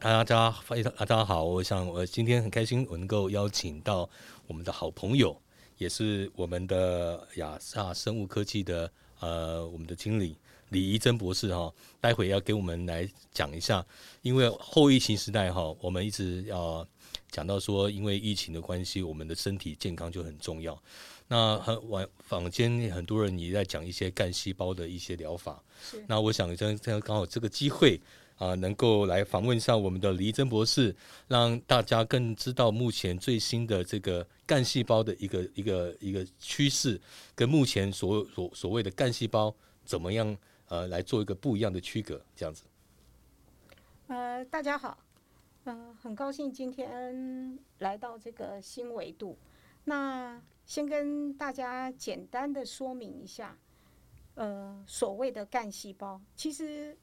大家非常大家好，我想我今天很开心，我能够邀请到我们的好朋友，也是我们的亚萨生物科技的呃我们的经理李怡珍博士哈，待会要给我们来讲一下，因为后疫情时代哈，我们一直要讲到说，因为疫情的关系，我们的身体健康就很重要。那很晚坊间很多人也在讲一些干细胞的一些疗法。那我想这这刚好这个机会啊、能够来访问一下我们的黎真博士，让大家更知道目前最新的这个干细胞的一个一个一个趋势，跟目前所所所谓的干细胞怎么样呃来做一个不一样的区隔，这样子。呃，大家好，呃，很高兴今天来到这个新维度。那先跟大家简单的说明一下，呃，所谓的干细胞，其实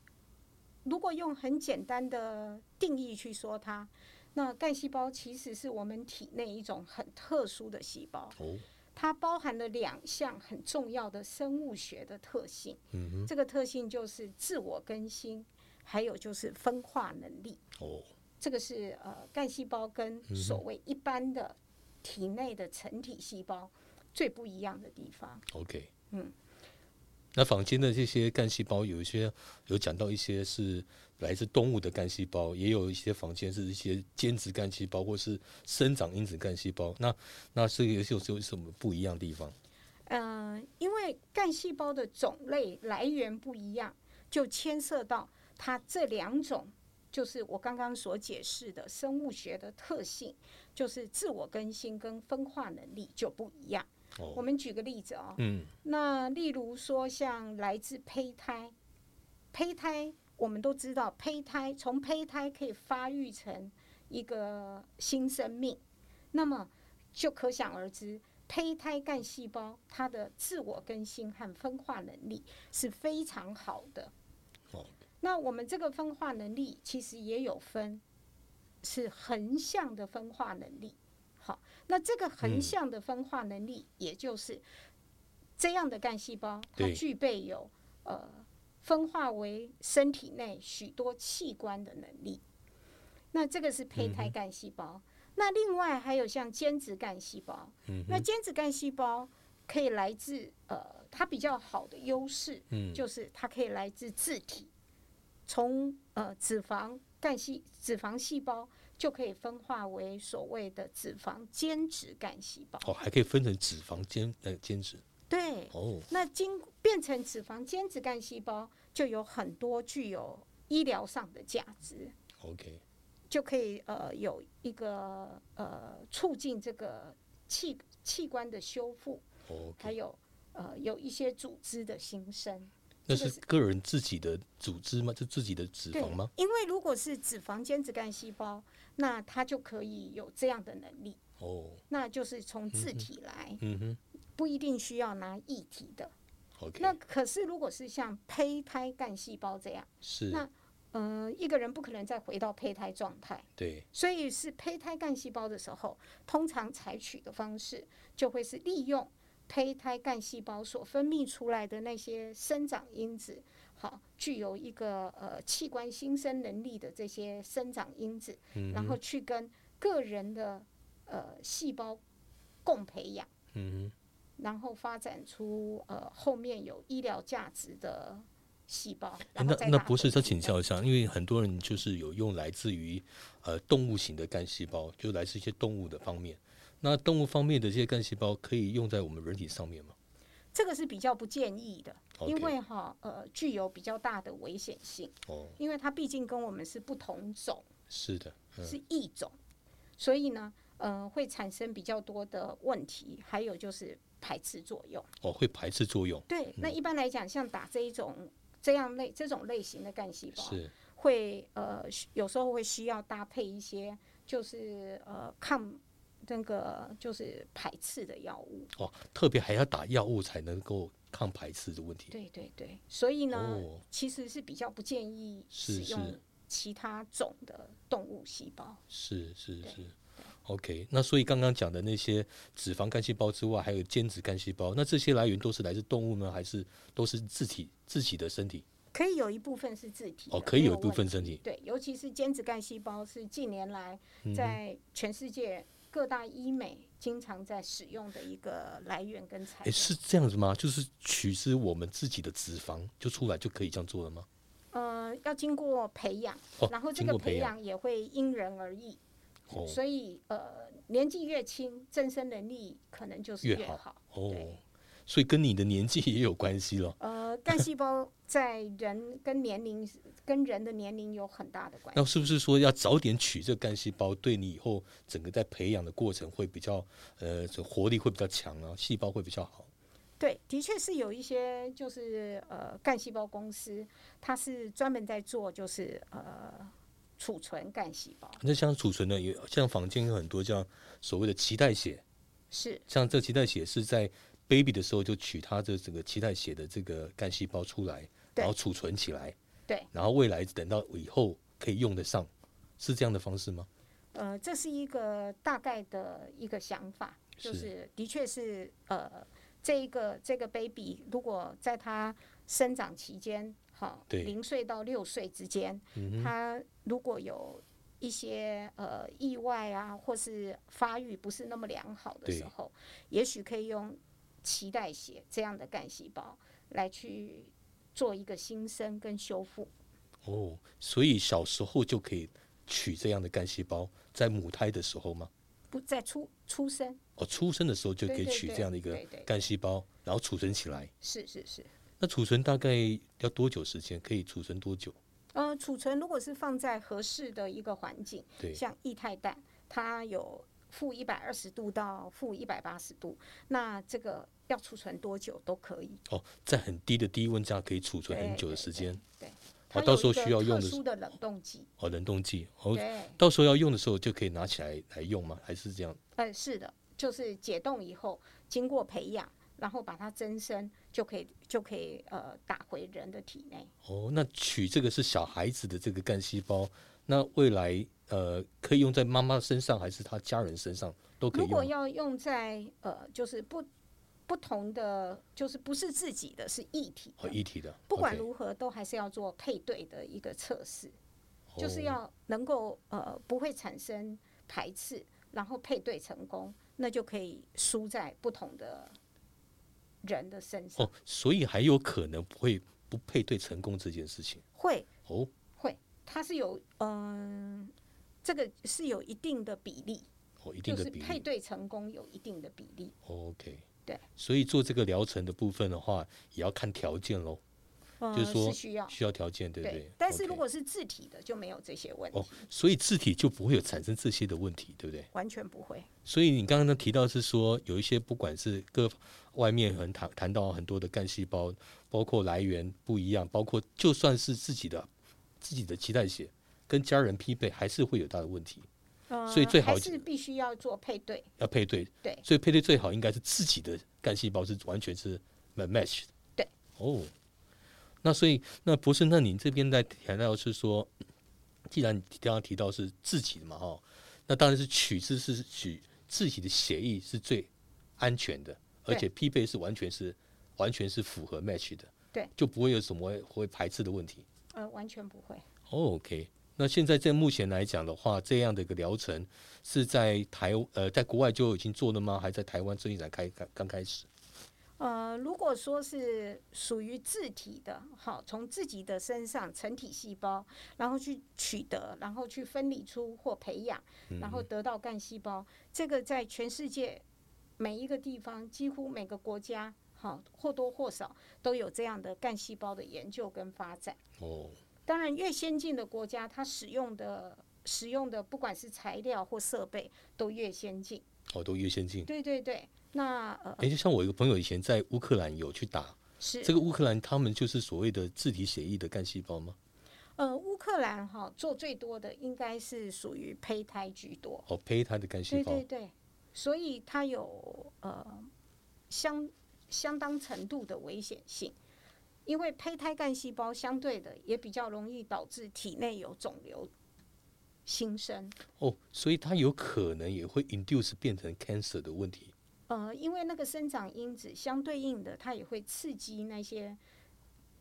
如果用很简单的定义去说它，那干细胞其实是我们体内一种很特殊的细胞，哦，它包含了两项很重要的生物学的特性。嗯哼，这个特性就是自我更新，还有就是分化能力。哦，这个是呃干细胞跟所谓一般的体内的成体细胞最不一样的地方。OK，嗯，那坊间的这些干细胞，有一些有讲到一些是来自动物的干细胞，也有一些坊间是一些间质干细胞，或是生长因子干细胞。那那这个有有有什么不一样的地方？呃，因为干细胞的种类来源不一样，就牵涉到它这两种，就是我刚刚所解释的生物学的特性，就是自我更新跟分化能力就不一样。我哦，们举个例子哦，嗯，那例如说，像来自胚胎，胚胎我们都知道，胚胎从胚胎可以发育成一个新生命，那么就可想而知，胚胎干细胞它的自我更新和分化能力是非常好的。哦，那我们这个分化能力其实也有分，是横向的分化能力。好，那这个横嗯。向的分化能力，也就是这样的干细胞，它具备有呃分化为身体内许多器官的能力。那这个是胚胎干细胞。那另外还有像间质干细胞，嗯。那间质干细胞可以来自呃，它比较好的优势，嗯。就是它可以来自自体，从呃脂肪干细脂肪细胞就可以分化为所谓的脂肪间质干细胞。哦，还可以分成脂肪间呃间质。对，哦，那经变成脂肪间质干细胞，就有很多具有医疗上的价值，OK，就可以呃有一个呃促进这个器器官的修复，还 OK，有呃有一些组织的新生。那是个人自己的组织吗？就自己的脂肪吗？，因为如果是脂肪间质干细胞，那它就可以有这样的能力，哦，那就是从自体来，嗯哼。不一定需要拿液体的。，OK，那可是如果是像胚胎干细胞这样，是，那呃，一个人不可能再回到胚胎状态，对，所以是胚胎干细胞的时候，通常采取的方式就会是利用胚胎干细胞所分泌出来的那些生长因子，好，具有一个呃器官新生能力的这些生长因子，嗯然后去跟个人的呃细胞共培养，嗯然后发展出呃后面有医疗价值的细胞。那那博士回体内再请教一下，因为很多人就是有用来自于呃动物型的干细胞，就来自一些动物的方面。那动物方面的这些干细胞可以用在我们人体上面吗？这个是比较不建议的因为哈呃具有比较大的危险性，哦，因为它毕竟跟我们是不同种，是的，嗯。是异种，所以呢呃会产生比较多的问题，还有就是排斥作用。哦，会排斥作用，对，那一般来讲，像打这一种这样类这种类型的干细胞，是。会呃有时候会需要搭配一些就是呃抗那个就是排斥的药物。哦，特别还要打药物才能够抗排斥的问题。对对对，所以呢，哦其实是比较不建议是使用是其他种的动物细胞。是是是，OK。那所以刚刚讲的那些脂肪干细胞之外，还有间质干细胞，那这些来源都是来自动物呢，还是都是自体自己的身体？可以有一部分是自体哦，可以有一部分身体。对，尤其是间质干细胞是近年来嗯在全世界各大医美经常在使用的一个来源跟材哎，料。是这样子吗？就是取之我们自己的脂肪就出来就可以这样做了吗？呃，要经过培养，哦然后这个培培养也会因人而异，哦所以呃，年纪越轻，增生能力可能就是越好越好。哦，所以跟你的年纪也有关系了。呃，干细胞在人跟年龄跟人的年龄有很大的关系。那是不是说要早点取这个干细胞，对你以后整个在培养的过程会比较呃，这活力会比较强啊，细胞会比较好？对，的确是有一些就是呃干细胞公司，它是专门在做就是呃储存干细胞，那像储存的有像坊间有很多像所谓的脐带血，是像这脐带血是在 baby 的时候就取它的这个脐带血的这个干细胞出来，然后储存起来，对，然后未来等到以后可以用得上，是这样的方式吗？呃这是一个大概的一个想法，就是是的确是呃这一个这个 baby 如果在他生长期间，好对。零岁到六岁之间，嗯它如果有一些呃意外啊，或是发育不是那么良好的时候，也许可以用脐带血这样的干细胞来去做一个新生跟修复。哦，所以小时候就可以取这样的干细胞，在母胎的时候吗？不在出出生，哦，出生的时候就可以取这样的一个干细胞，然后储存起来。是是是。那储存大概要多久时间？可以储存多久？呃，储存如果是放在合适的一个环境，对，像液态氮，它有负一百二十度到负一百八十度，那这个要储存多久都可以。哦，在很低的低温下可以储存很久的时间。对，哦到时候需要用的特殊的冷冻剂。哦，冷冻剂。哦，对，到时候要用的时候就可以拿起来来用吗？还是这样？呃，是的，就是解冻以后，经过培养，然后把它增生，就可以就可以呃打回人的体内。哦，那取这个是小孩子的这个干细胞，那未来呃可以用在妈妈身上，还是他家人身上都可以如果？要用在呃，就是不不同的，就是不是自己的，是一体的哦，一体的。不管如何，都还是要做配对的一个测试，就是哦要能够呃不会产生排斥，然后配对成功，那就可以输在不同的人的身上。哦，所以还有可能不会不配对成功这件事情。会哦，会，它是有嗯、这个是有一定的比例，哦，一定就是的比例。配对成功有一定的比例。OK，对，所以做这个疗程的部分的话，也要看条件喽，呃，就是说需要需要条件，对不对？但是如果是自体的就没有这些问题，哦，所以自体就不会有产生这些的问题，对不对？完全不会。所以你刚刚呢提到是说，有一些不管是各外面很谈谈到很多的干细胞，包括来源不一样，包括就算是自己的自己的脐带血跟家人匹配，还是会有大的问题，呃，所以最好还是必须要做配对。要配对。对所以配对最好应该是自己的干细胞是完全是 match 的。对。哦，那所以那博士，那你这边在谈到是说，既然你刚刚提到是自己的嘛，哈，那当然是取自是取自己的血液是最安全的，而且匹配是完全是完全是符合 match 的，对，就不会有什么会会排斥的问题。呃，完全不会。哦 OK，那现在在目前来讲的话，这样的一个疗程是在台呃在国外就已经做了吗？还在台湾最近才开刚刚开始？呃，如果说是属于自体的，好，从自己的身上成体细胞，然后去取得，然后去分离出或培养，然后得到干细胞，这个在全世界每一个地方，几乎每个国家，好或多或少都有这样的干细胞的研究跟发展。哦，当然，越先进的国家，它使用的使用的不管是材料或设备都越先进。哦，都越先进。对对对，那呃哎，就像我一个朋友以前在乌克兰有去打是这个乌克兰，他们就是所谓的自体血液的干细胞吗？呃乌克兰哈做最多的应该是属于胚胎居多。哦，胚胎的干细胞对对。对，所以它有呃相相当程度的危险性，因为胚胎干细胞相对的也比较容易导致体内有肿瘤新生。哦，所以它有可能也会 induce 变成 cancer 的问题。呃，因为那个生长因子相对应的，它也会刺激那些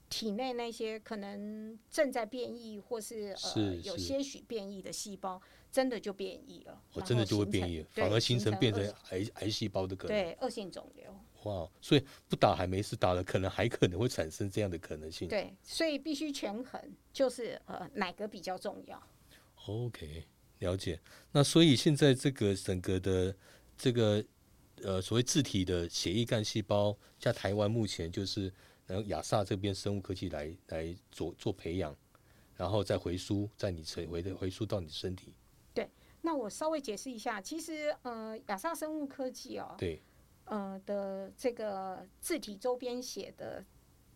体内那些可能正在变异或是呃是有些许变异的细胞，真的就变异了，哦，真的就会变异，对反而形成变成癌癌细胞的可能。对恶性肿瘤。哇，所以不打还没事，打了可能还可能会产生这样的可能性。对，所以必须权衡，就是呃哪个比较重要？OK，了解。那所以现在这个整个的这个呃所谓自体的血液干细胞，在台湾目前就是然后亚萨这边生物科技来来做做培养，然后再回输，在你回回的回输到你身体。那我稍微解释一下，其实呃亚萨生物科技哦，对，呃的这个自体周边写的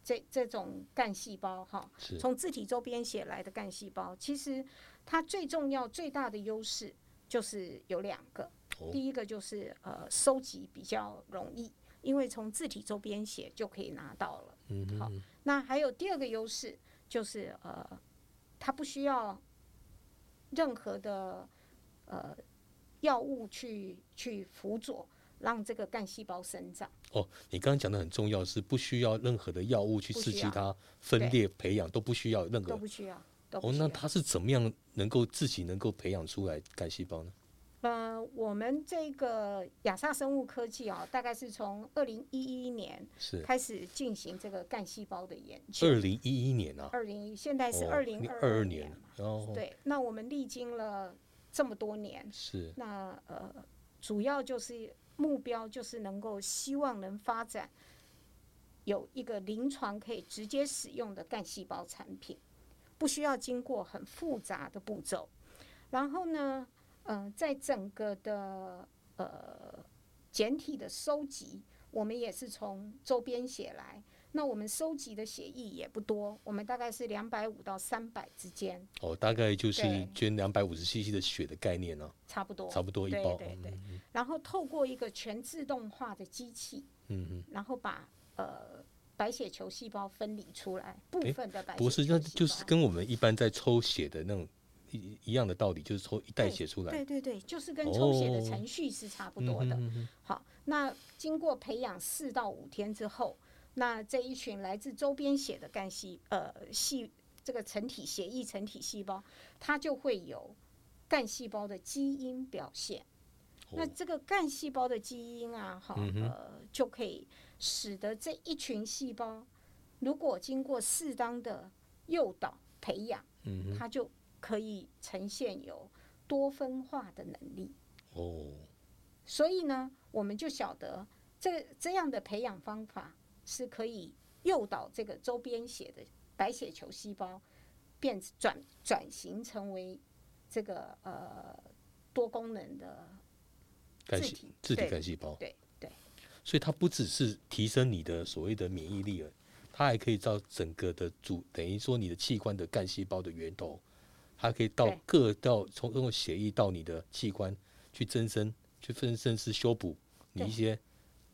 这这种干细胞哈，从自体周边写来的干细胞，其实它最重要最大的优势就是有两个，哦第一个就是呃收集比较容易，因为从自体周边写就可以拿到了。嗯好，那还有第二个优势就是呃它不需要任何的呃药物去去辅佐。让这个干细胞生长，哦，你刚刚讲的很重要，是不需要任何的药物去刺激它分裂培养，都不需要任何。都不需要，哦，那它是怎么样能够自己能够培养出来干细胞呢？呃，我们这个亚萨生物科技啊，大概是从二零一一年是。开始进行这个干细胞的研究。二零一一年啊，二零现在是哦二零二二年。嘛，然后对，那我们历经了这么多年，是。那呃，主要就是目标就是能够希望能发展有一个临床可以直接使用的干细胞产品，不需要经过很复杂的步骤。然后呢，呃，在整个的呃简体的收集，我们也是从周边写来。那我们收集的血液也不多，我们大概是两百五到三百之间，哦，大概就是捐两百五十 CC 的血的概念呢、差不多。差不多一对包。对对。然后透过一个全自动化的机器，嗯嗯，然后把呃白血球细胞分离出来，部分的白血不是，那就是跟我们一般在抽血的那种一一样的道理，就是抽一袋血出来。对对对，就是跟抽血的哦程序是差不嗯多的。好，那经过培养四到五天之后，那这一群来自周边血的干细呃细这个成体血液成体细胞，它就会有干细胞的基因表现。那哦这个干细胞的基因啊，哈，嗯呃，就可以使得这一群细胞，如果经过适当的诱导培养，嗯，它就可以呈现有多分化的能力。哦，所以呢，我们就晓得这这样的培养方法是可以诱导这个周边血的白血球细胞变转转型成为这个呃多功能的干细自体干细胞，对对。所以它不只是提升你的所谓的免疫力了，它还可以到整个的主，等于说你的器官的干细胞的源头，它可以到各到从用血液到你的器官去增生，去分甚至修补你一些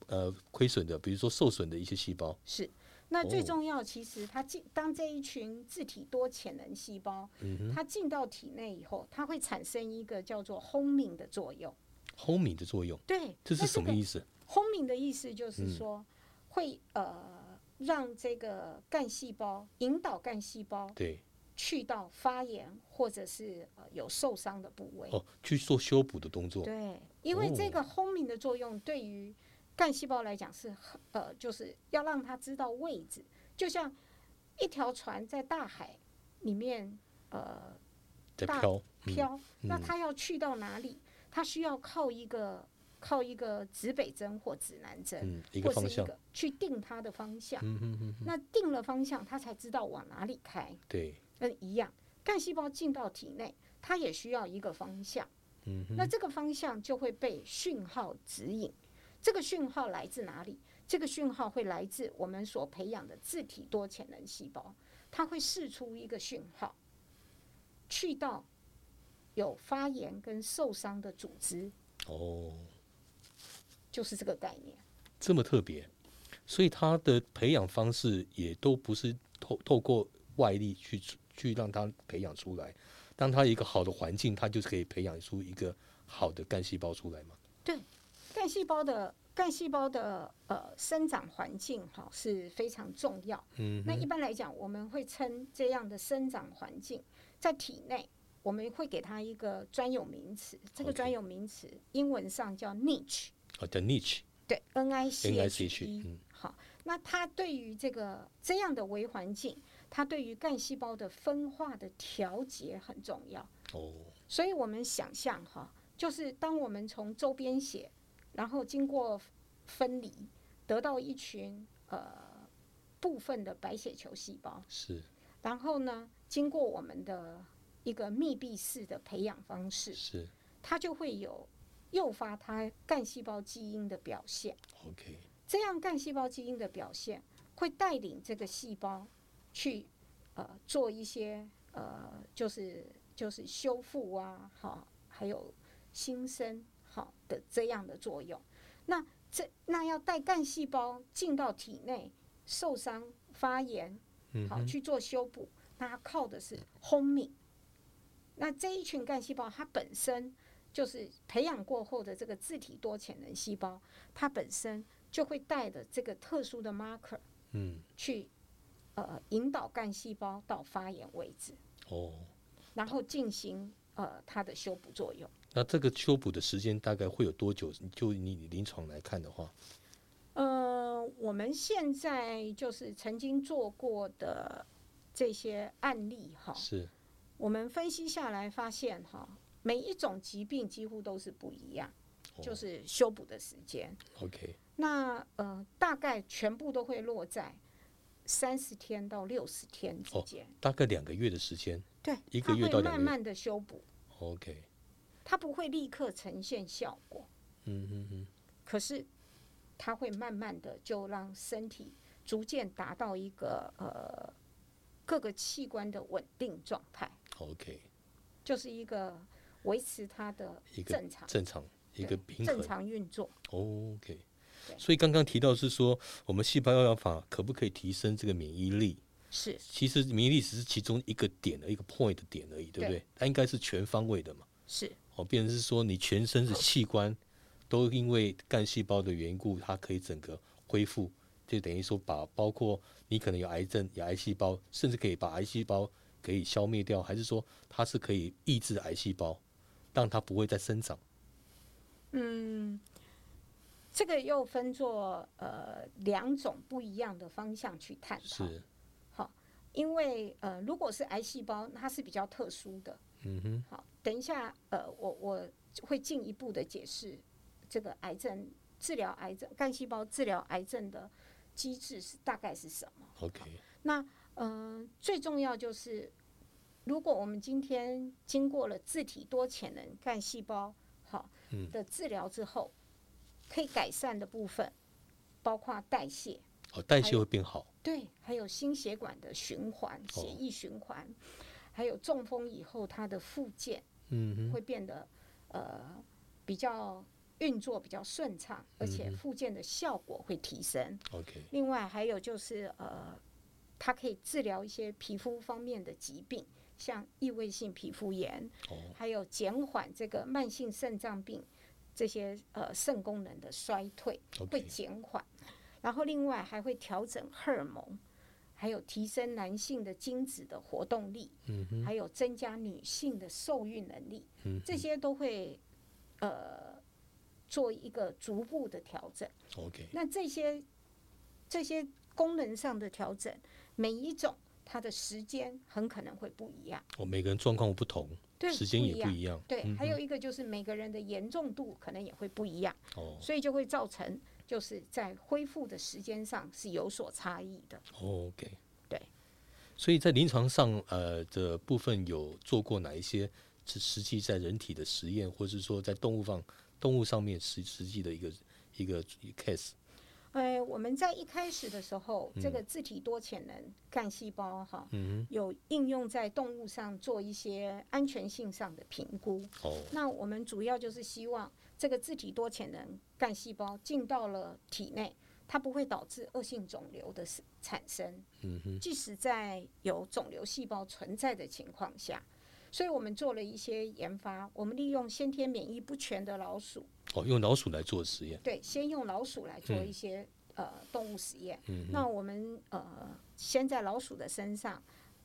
呃亏损的，比如说受损的一些细胞。是。那最哦重要，其实它进当这一群自体多潜能细胞，嗯它进到体内以后，它会产生一个叫做 homing 的作用。homing 的作用，对，这是什么意思？homing 的意思就是嗯说，会呃让这个干细胞引导干细胞对，去到发炎或者是呃有受伤的部位。哦，去做修补的动作。对，因为这个 homing 的作用对于干细胞来讲是很呃，就是要让它知道位置，就像一条船在大海里面呃大在飘，嗯飘，那嗯它要去到哪里？它需要靠一个靠一个指北针或指南针，嗯，一个或方向，是一个去定它的方向。嗯那定了方向，它才知道往哪里开。对，嗯，一样，干细胞进到体内，它也需要一个方向。嗯，那这个方向就会被讯号指引。这个讯号来自哪里？这个讯号会来自我们所培养的自体多潜能细胞，它会释出一个讯号，去到有发炎跟受伤的组织，哦，就是这个概念。这么特别，所以它的培养方式也都不是透透过外力去去让它培养出来。当它一个好的环境，它就是可以培养出一个好的干细胞出来嘛。干细胞的干细胞的呃生长环境哈是非常重要。嗯那一般来讲，我们会称这样的生长环境在体内，我们会给它一个专有名词。这个专有名词英文上叫 niche，哦，叫 niche，对，N I C H NICH E。嗯好，那它对于这个这样的微环境，它对于干细胞的分化的调节很重要。哦，所以我们想象哈，就是当我们从周边血，然后经过分离，得到一群呃部分的白血球细胞，是。然后呢，经过我们的一个密闭式的培养方式，是它就会有诱发它干细胞基因的表现。，OK，这样干细胞基因的表现会带领这个细胞去呃做一些呃就是就是修复啊，好，还有新生好的这样的作用。那这那要带干细胞进到体内受伤发炎，好嗯哼，去做修补，那它靠的是轰鸣。那这一群干细胞它本身就是培养过后的这个自体多潜能细胞，它本身就会带着这个特殊的 marker 嗯，去呃引导干细胞到发炎位置，哦，然后进行呃它的修补作用。那这个修补的时间大概会有多久？就你临床来看的话，呃，我们现在就是曾经做过的这些案例哈，是我们分析下来发现哈，每一种疾病几乎都是不一样，哦就是修补的时间。OK，那呃，大概全部都会落在三十天到六十天之哦间。大概两个月的时间对，一个月它到两个月慢慢的修补，，OK，它不会立刻呈现效果，嗯嗯嗯，可是它会慢慢的就让身体逐渐达到一个呃各个器官的稳定状态，OK，就是一个维持它的一个正常正常一个平衡常运作。，OK。所以刚刚提到是说，我们细胞疗法可不可以提升这个免疫力？是其实免疫力只是其中一个点的一个 point 的点而已，对不对？它应该是全方位的嘛。是哦，变成是说你全身的器官都因为干细胞的缘故，它可以整个恢复，就等于说把包括你可能有癌症、有癌细胞，甚至可以把癌细胞可以消灭掉，还是说它是可以抑制癌细胞，让它不会再生长？嗯，这个又分作呃两种不一样的方向去探讨。是，因为呃，如果是癌细胞，它是比较特殊的。嗯哼，好，等一下，呃，我我会进一步的解释这个癌症治疗癌症干细胞治疗癌症的机制是大概是什么。，OK，那呃，最重要就是，如果我们今天经过了自体多潜能干细胞好嗯。的治疗之后，可以改善的部分包括代谢，哦，代谢会变好，对，还有心血管的循环、血哦。液循环，还有中风以后它的复健嗯哼，会变得呃比较运作比较顺畅，而且复健的效果会提升。，OK，另外还有就是呃，它可以治疗一些皮肤方面的疾病，像异位性皮肤炎，哦，还有减缓这个慢性肾脏病这些呃肾功能的衰退，会减缓。然后另外还会调整荷尔蒙，还有提升男性的精子的活动力，还有增加女性的受孕能力，嗯这些都会呃做一个逐步的调整。，OK，那这些这些功能上的调整，每一种它的时间很可能会不一样，哦，每个人状况不同，对，时间也不样。一样，对，嗯还有一个就是每个人的严重度可能也会不一样，哦。所以就会造成就是在恢复的时间上是有所差异的。哦，OK，对。所以在临床上，呃的部分有做过哪一些是实际在人体的实验，或是说在动物上动物上面实实际的一个一个 case？呃，我们在一开始的时候，这个自体多潜能干细胞哈，嗯有应用在动物上做一些安全性上的评估。哦，那我们主要就是希望这个自体多潜能干细胞进到了体内，它不会导致恶性肿瘤的产生。嗯哼，即使在有肿瘤细胞存在的情况下，所以我们做了一些研发，我们利用先天免疫不全的老鼠，哦，用老鼠来做实验，对，先用老鼠来做一些、呃动物实验。嗯那我们呃先在老鼠的身上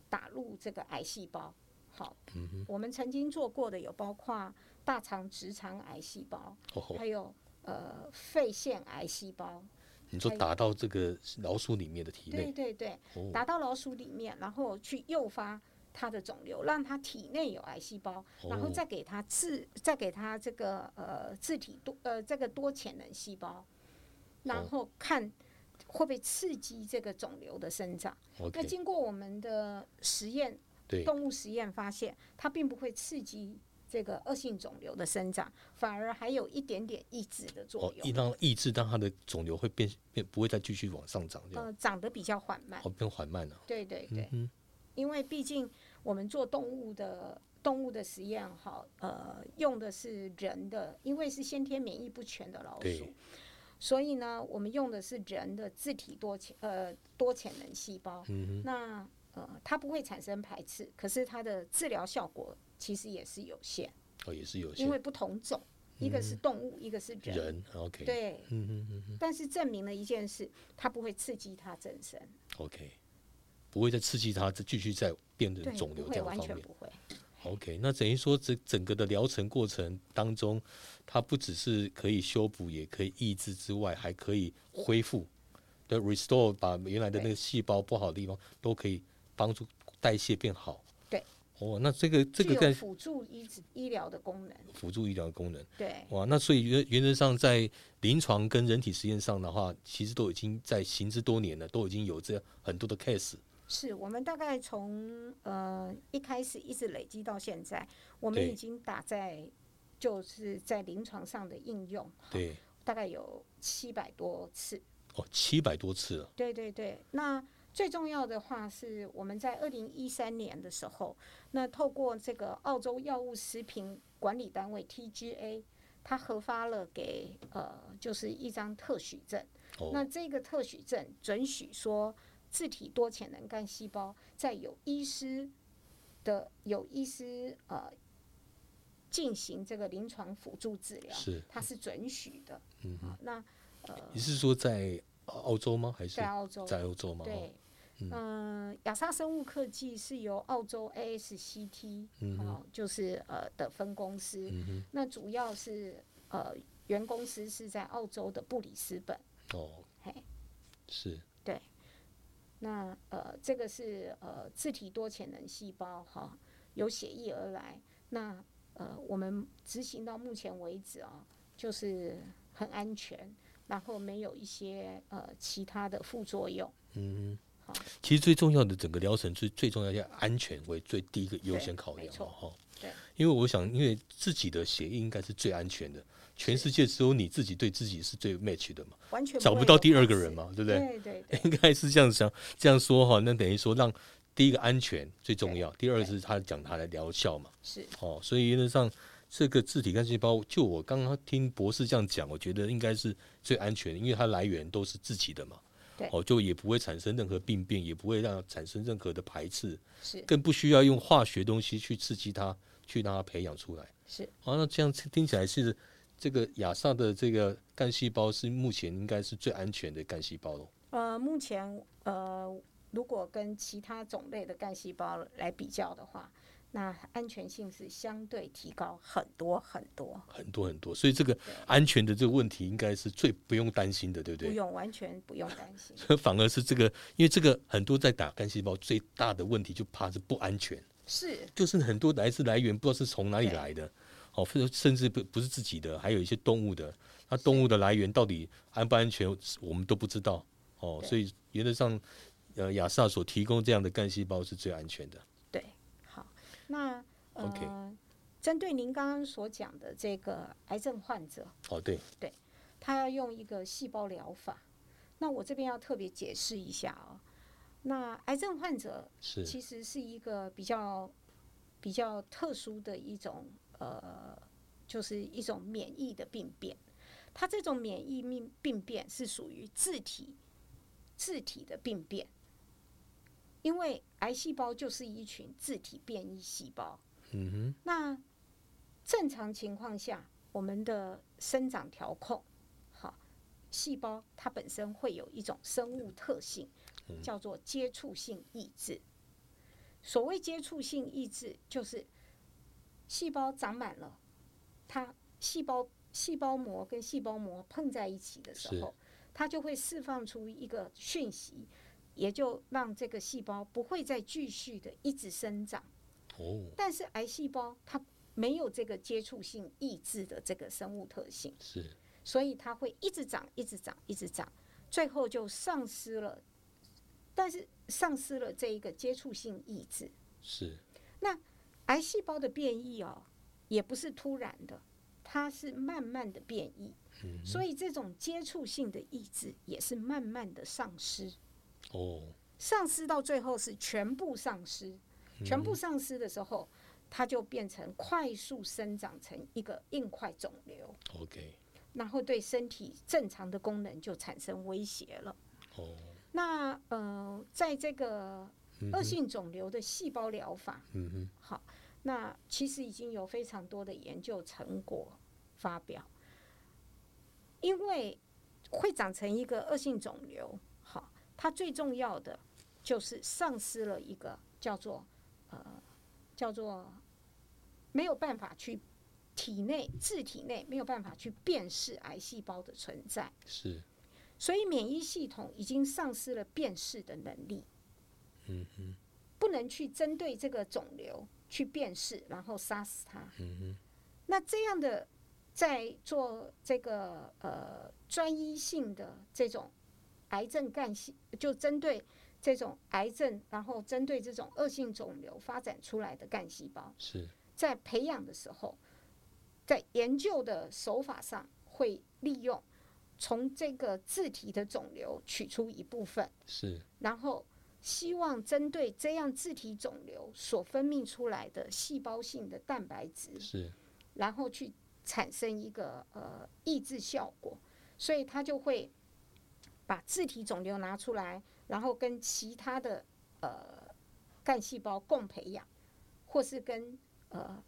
打入这个癌细胞。好，嗯我们曾经做过的有包括大肠直肠癌细胞，哦，还有呃肺腺癌细胞。你说打到这个老鼠里面的体内，对对，对，打到老鼠里面，然后去诱发它的肿瘤，让它体内有癌细胞，然后哦再给它自再给它这个呃自体多呃这个多潜能细胞，哦。然后看会不会刺激这个肿瘤的生长。那经过我们的实验，动物实验发现，它并不会刺激这个恶性肿瘤的生长，反而还有一点点抑制的作哦，用，一让抑制，让它的肿瘤会变变，不会再继续往上涨，呃，长得比较缓慢。哦，变缓慢了，对对对，嗯因为毕竟我们做动物的动物的实验，哈，呃，用的是人的，因为是先天免疫不全的老鼠对，所以呢，我们用的是人的自体多潜呃多潜能细胞。嗯那呃，它不会产生排斥，可是它的治疗效果其实也是有限，哦，也是有限因为不同种，一个是动物，一个是人。人，OK，对，嗯嗯嗯嗯但是证明了一件事，它不会刺激它增生，，OK，不会再刺激它，再继续再变成，肿瘤这不会，完样方面。全不会。OK，那等于说整整个的疗程过程当中，它不只是可以修补，也可以抑制之外，还可以恢复，对，restore 把原来的那个细胞不好的地方都可以帮助代谢变好。对。哦，那这个这个在有辅助医治医疗的功能。辅助医疗的功能。对，哇，那所以原原则上在临床跟人体实验上的话，其实都已经在行之多年了，都已经有这很多的 case。是我们大概从呃一开始一直累积到现在，我们已经打在就是在临床上的应用，对，大概有七百多次。哦，七百多次了。对对对，那最重要的话是我们在二零一三年的时候，那透过这个澳洲药物食品管理单位 TGA，它核发了给呃就是一张特许证。哦，那这个特许证准许说，自体多潜能干细胞在有医师的有医师呃进行这个临床辅助治疗，是，它是准许的。嗯好，那你是说在澳洲吗？还是在澳洲，在欧洲吗？哦，对，嗯，亚萨生物科技是由澳洲 ASCT 嗯哦，就是呃的分公司，嗯，那主要是呃原公司是在澳洲的布里斯本，哦，嘿。是，对。那呃，这个是呃自体多潜能细胞哈，由血液而来。那呃，我们执行到目前为止啊，就是很安全，然后没有一些呃其他的副作用。嗯好哼。其实最重要的整个疗程最最重要要安全为最第一个优先考量哈。对。因为我想，因为自己的血液应该是最安全的，全世界只有你自己对自己是最 match 的嘛，完全找不到第二个人嘛，对不对？对对对 应该是这样想，这样说哈，那等于说让第一个安全最重要，第二对是他讲他的疗效嘛，是哦，所以原则上这个自体干细胞，就我刚刚听博士这样讲，我觉得应该是最安全的，因为它来源都是自己的嘛，对哦，就也不会产生任何病变，也不会让产生任何的排斥，是更不需要用化学东西去刺激它，去让它培养出来。是哦，那这样听起来是这个亚萨的这个干细胞是目前应该是最安全的干细胞喽。呃，目前呃，如果跟其他种类的干细胞来比较的话，那安全性是相对提高很多很多。很多很多，所以这个安全的这个问题应该是最不用担心的，对不对？不用，完全不用担心。反而是这个，因为这个很多在打干细胞最大的问题就怕是不安全，是，就是很多来自来源不知道是从哪里来的，哦，甚甚至不不是自己的，还有一些动物的，那动物的来源到底安不安全，我们都不知道，哦，所以原则上，呃，亚萨所提供这样的干细胞是最安全的。那呃，针对您刚刚所讲的这个癌症患者，哦，对，他要用一个细胞疗法，那我这边要特别解释一下哦。那癌症患者是其实是一个比较比较特殊的一种呃，就是一种免疫的病变。它这种免疫病病变是属于自体自体的病变，因为癌细胞就是一群自体变异细胞，嗯哼，那正常情况下，我们的生长调控，好，细胞它本身会有一种生物特性，叫做接触性抑制。所谓接触性抑制，就是细胞长满了，它细胞细胞膜跟细胞膜碰在一起的时候，它就会释放出一个讯息，也就让这个细胞不会再继续的一直生长。哦，但是癌细胞它没有这个接触性抑制的这个生物特性，是所以它会一直长，一直长，一直长，最后就丧失了。但是丧失了这一个接触性抑制，是那癌细胞的变异哦，也不是突然的，它是慢慢的变异，所以这种接触性的抑制也是慢慢的丧失，哦，丧失到最后是全部丧失，全部丧失的时候，它就变成快速生长成一个硬块肿瘤，OK，然后对身体正常的功能就产生威胁了。哦，那呃，在这个恶性肿瘤的细胞疗法，嗯哼，好，那其实已经有非常多的研究成果发表，因为会长成一个恶性肿瘤，好，它最重要的就是丧失了一个叫做呃叫做没有办法去体内自体内没有办法去辨识癌细胞的存在，是，所以免疫系统已经丧失了辨识的能力。嗯哼，不能去针对这个肿瘤去辨识，然后杀死它。嗯哼，那这样的在做这个呃专一性的这种癌症干细，就针对这种癌症，然后针对这种恶性肿瘤发展出来的干细胞，是，在培养的时候，在研究的手法上会利用从这个自体的肿瘤取出一部分。是，然后希望针对这样自体肿瘤所分泌出来的细胞性的蛋白质，是，然后去产生一个呃抑制效果，所以它就会把自体肿瘤拿出来，然后跟其他的呃干细胞共培养，或是跟呃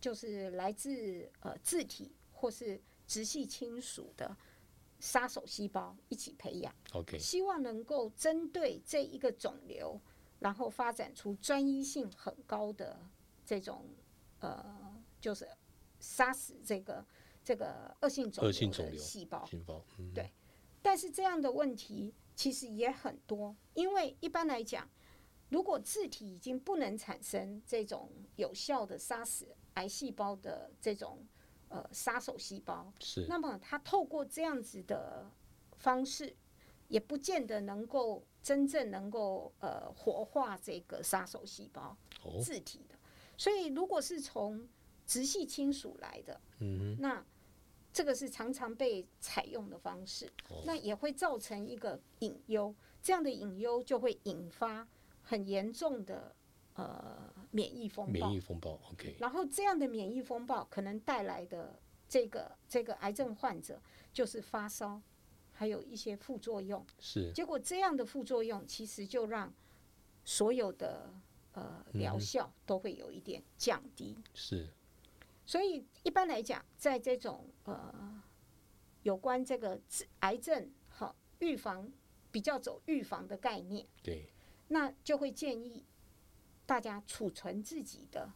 就是来自呃自体或是直系亲属的杀手细胞一起培养。OK，希望能够针对这一个肿瘤，然后发展出专一性很高的这种呃，就是杀死这个这个恶性肿瘤的恶性肿瘤细胞。嗯，对但是这样的问题其实也很多，因为一般来讲，如果自体已经不能产生这种有效的杀死癌细胞的这种呃杀手细胞，是，那么它透过这样子的方式，也不见得能够真正能够呃活化这个杀手细胞哦，自体的。所以如果是从直系亲属来的，嗯那这个是常常被采用的方式，哦那也会造成一个隐忧，这样的隐忧就会引发很严重的呃免疫风暴，免暴。疫风暴，OK，然后这样的免疫风暴可能带来的这个这个癌症患者就是发烧，还有一些副作用。是，结果这样的副作用其实就让所有的呃疗效都会有一点降低。是，所以一般来讲，在这种呃有关这个治癌症好预防比较走预防的概念，对，那就会建议大家储存自己的。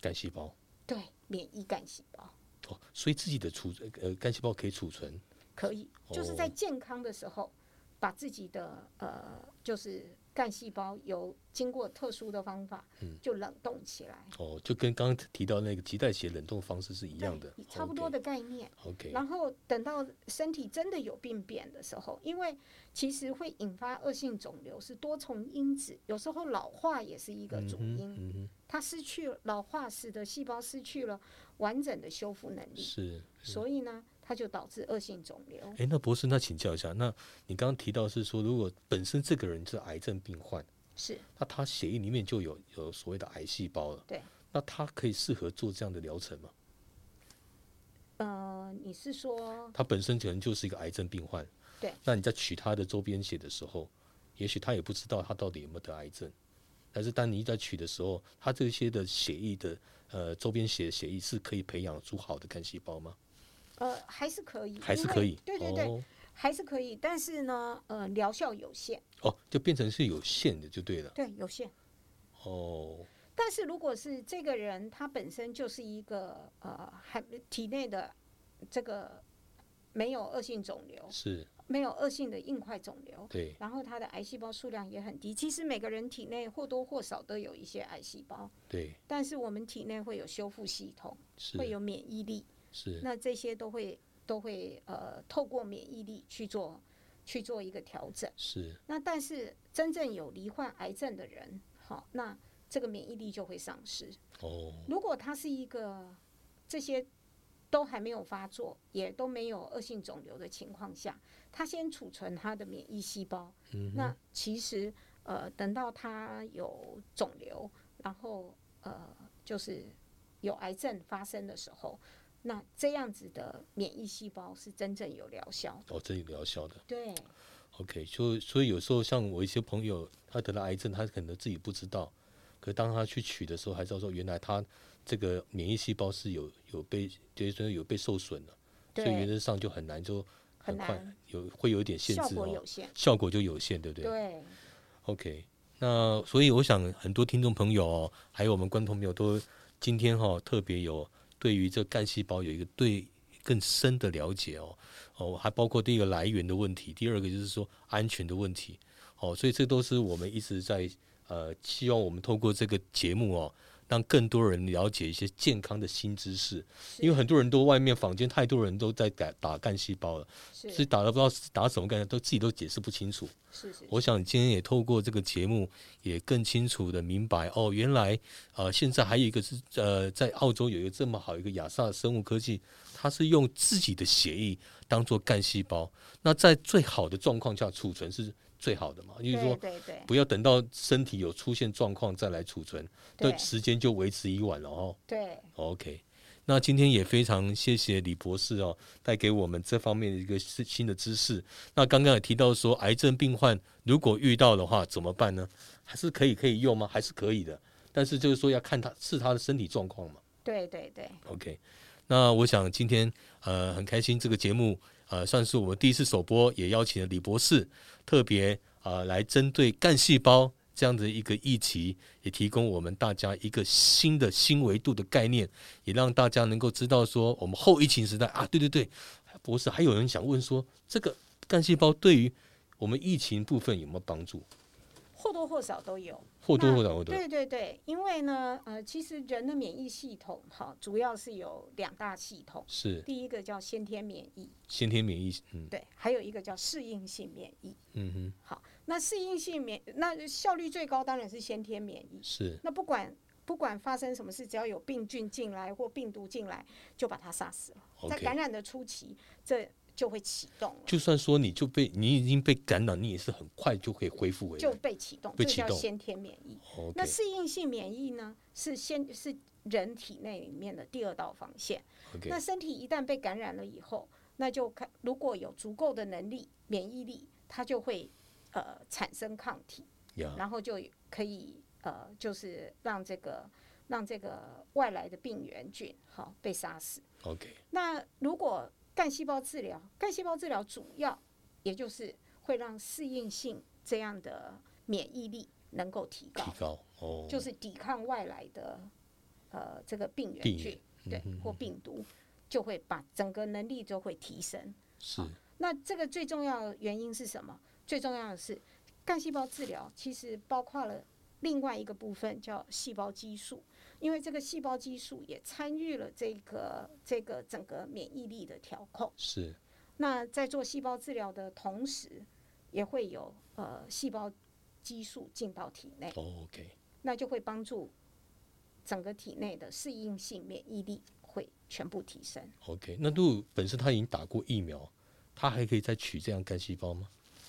干细胞，对免疫干细胞。哦，所以自己的储呃干细胞可以储存，可以，就是在哦。健康的时候，把自己的呃，就是干细胞有经过特殊的方法，嗯就冷冻起来，哦，就跟刚刚提到那个脐带血冷冻方式是一样的，差不多的概念。，OK，然后等到身体真的有病变的时候，因为其实会引发恶性肿瘤是多重因子，有时候老化也是一个主因，嗯嗯，它失去老化，使得细胞失去了完整的修复能力，是。所以呢，它就导致恶性肿瘤。哎，那博士，那请教一下，那你刚刚提到是说，如果本身这个人是癌症病患，是那他血液里面就有有所谓的癌细胞了，对，那他可以适合做这样的疗程吗？呃，你是说他本身可能就是一个癌症病患，对，那你在取他的周边血的时候，也许他也不知道他到底有没有得癌症，但是当你在取的时候，它这些的血液的呃周边血血液是可以培养出好的干细胞吗？呃，还是可以，还是可以？对对对，哦还是可以，但是呢，呃，疗效有限，哦，就变成是有限的就对了。对，有限。哦，但是如果是这个人他本身就是一个呃，还体内的这个没有恶性肿瘤，是没有恶性的硬块肿瘤，对，然后他的癌细胞数量也很低。其实每个人体内或多或少都有一些癌细胞，对，但是我们体内会有修复系统，是会有免疫力，是那这些都会都会呃透过免疫力去做去做一个调整。是那但是真正有罹患癌症的人，好，那这个免疫力就会丧失。哦，如果他是一个这些都还没有发作，也都没有恶性肿瘤的情况下，他先储存他的免疫细胞。嗯那其实呃，等到他有肿瘤，然后呃，就是有癌症发生的时候，那这样子的免疫细胞是真正有疗效的。哦，真有疗效的。对 OK，所以所以有时候像我一些朋友，他得了癌症，他可能自己不知道，可当他去取的时候，还知道说原来他这个免疫细胞是有有被，就是说有被受损了，所以原，则上就很难就很很快难，有会有一点限制哦，果有限。效果就有限，对不对？对 OK，那所以我想很多听众朋友哦，还有我们观众朋友都今天哈、特别有对于这干细胞有一个对更深的了解哦哦，还包括第一个来源的问题，第二个就是说安全的问题哦，所以这都是我们一直在呃希望我们透过这个节目哦。让更多人了解一些健康的新知识，因为很多人都外面坊间太多人都在打打干细胞了，是。所以打了不知道打什么干，都自己都解释不清楚。是是，我想今天也透过这个节目，也更清楚的明白哦，原来呃现在还有一个是呃在澳洲有一个这么好一个亚萨生物科技，它是用自己的血液当做干细胞，那在最好的状况下储存是最好的嘛，就是说不要等到身体有出现状况再来储存，对对时间就为时已晚了哦。对，OK，那今天也非常谢谢李博士哦，带给我们这方面的一个新新的知识。那刚刚也提到说，癌症病患如果遇到的话怎么办呢？还是可以可以用吗？还是可以的，但是就是说要看他是他的身体状况嘛。对对对，OK，那我想今天呃很开心，这个节目呃算是我们第一次首播，也邀请了李博士特别呃来针对干细胞这样的一个议题，也提供我们大家一个新的新维度的概念，也让大家能够知道说我们后疫情时代啊，对对对，博士还有人想问说这个干细胞对于我们疫情部分有没有帮助？或多或少都有。或多或少都有对对对，因为呢，呃，其实人的免疫系统哈，主要是有两大系统，是第一个叫先天免疫，先天免疫，嗯对，还有一个叫适应性免疫。嗯哼，好，那适应性免，那效率最高当然是先天免疫。是那不管不管发生什么事，只要有病菌进来或病毒进来，就把它杀死了。在感染的初期，这就会启动了，就算说你就被你已经被感染，你也是很快就可以恢复回来。就被启动，这被启动叫先天免疫。那适应性免疫呢，是先是人体内里面的第二道防线。那身体一旦被感染了以后，那就看如果有足够的能力免疫力，它就会呃产生抗体，呀，然后就可以呃就是让这个让这个外来的病原菌好被杀死。OK，那如果干细胞治疗，干细胞治疗主要也就是会让适应性这样的免疫力能够提高提，高哦，就是抵抗外来的呃这个病原病菌，原对，或病毒，就会把整个能力就会提升。是那这个最重要的原因是什么？最重要的是干细胞治疗其实包括了另外一个部分叫细胞激素，因为这个细胞激素也参与了这个这个整个免疫力的调控。是那在做细胞治疗的同时，也会有呃细胞激素进到体内，哦 OK，那就会帮助整个体内的适应性免疫力会全部提升。OK，那如果本身他已经打过疫苗，他还可以再取这样干细胞吗？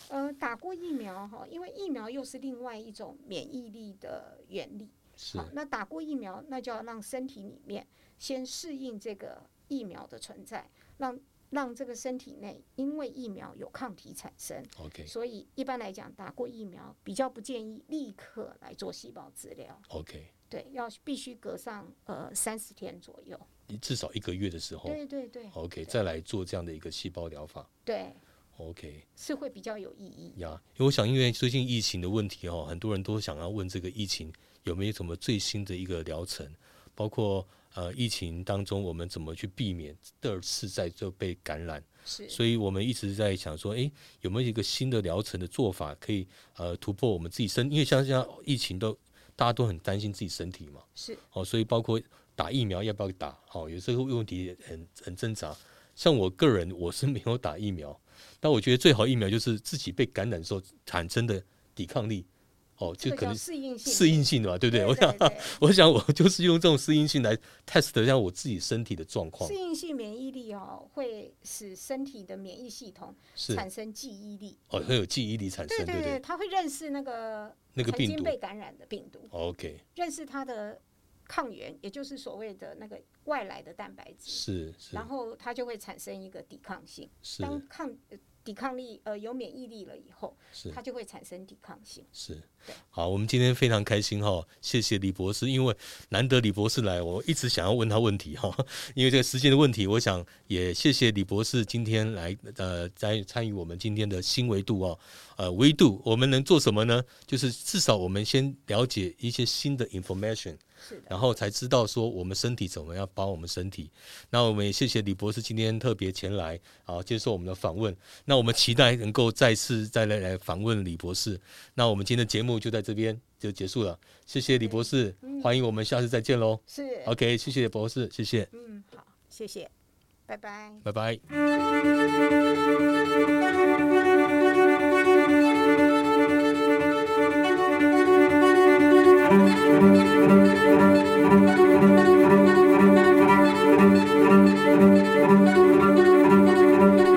呃，打过疫苗哈，因为疫苗又是另外一种免疫力的原理。是。好，那打过疫苗，那就要让身体里面先适应这个疫苗的存在，让让这个身体内因为疫苗有抗体产生，OK。所以一般来讲打过疫苗比较不建议立刻来做细胞治疗，OK，对，要必须隔上呃三十天左右。至少一个月的时候。对对对，OK，再来做这样的一个细胞疗法。对，，OK。是会比较有意义。呀。因为我想，因为最近疫情的问题哦，很多人都想要问这个疫情有没有什么最新的一个疗程，包括呃疫情当中我们怎么去避免第二次再就被感染。是所以我们一直在想说，诶，有没有一个新的疗程的做法，可以呃突破我们自己身？因为像现在疫情都大家都很担心自己身体嘛，是哦，所以包括打疫苗要不要打，哦，有这个问题很很挣扎。像我个人我是没有打疫苗，但我觉得最好疫苗就是自己被感染之后产生的抵抗力，哦，就可能适应性适应性的嘛，对不对？我想，我想我就是用这种适应性来 test 一下我自己身体的状况适，应性免疫力哦，会使身体的免疫系统产生记忆力。哦，会有记忆力产生，对对对不对？它会认识那个那个病毒被感染的病毒，，OK，认识它的抗原，也就是所谓的那个外来的蛋白质，是是然后它就会产生一个抵抗性。是当抗呃抵抗力呃有免疫力了以后，是它就会产生抵抗性。是，好，我们今天非常开心哈，谢谢李博士，因为难得李博士来，我一直想要问他问题哈，因为这个时间的问题，我想也谢谢李博士今天来呃在参与我们今天的新维度哦，呃维度我们能做什么呢？就是至少我们先了解一些新的 information，是的，然后才知道说我们身体怎么样帮我们身体。那我们也谢谢李博士今天特别前来啊接受我们的访问。那我们期待能够再次再来来访问李博士。那我们今天的节目就在这边就结束了，谢谢李博士，欢迎我们下次再见喽。是 OK，谢谢博士，谢谢，嗯，好，谢谢，拜拜。拜拜。Thank you.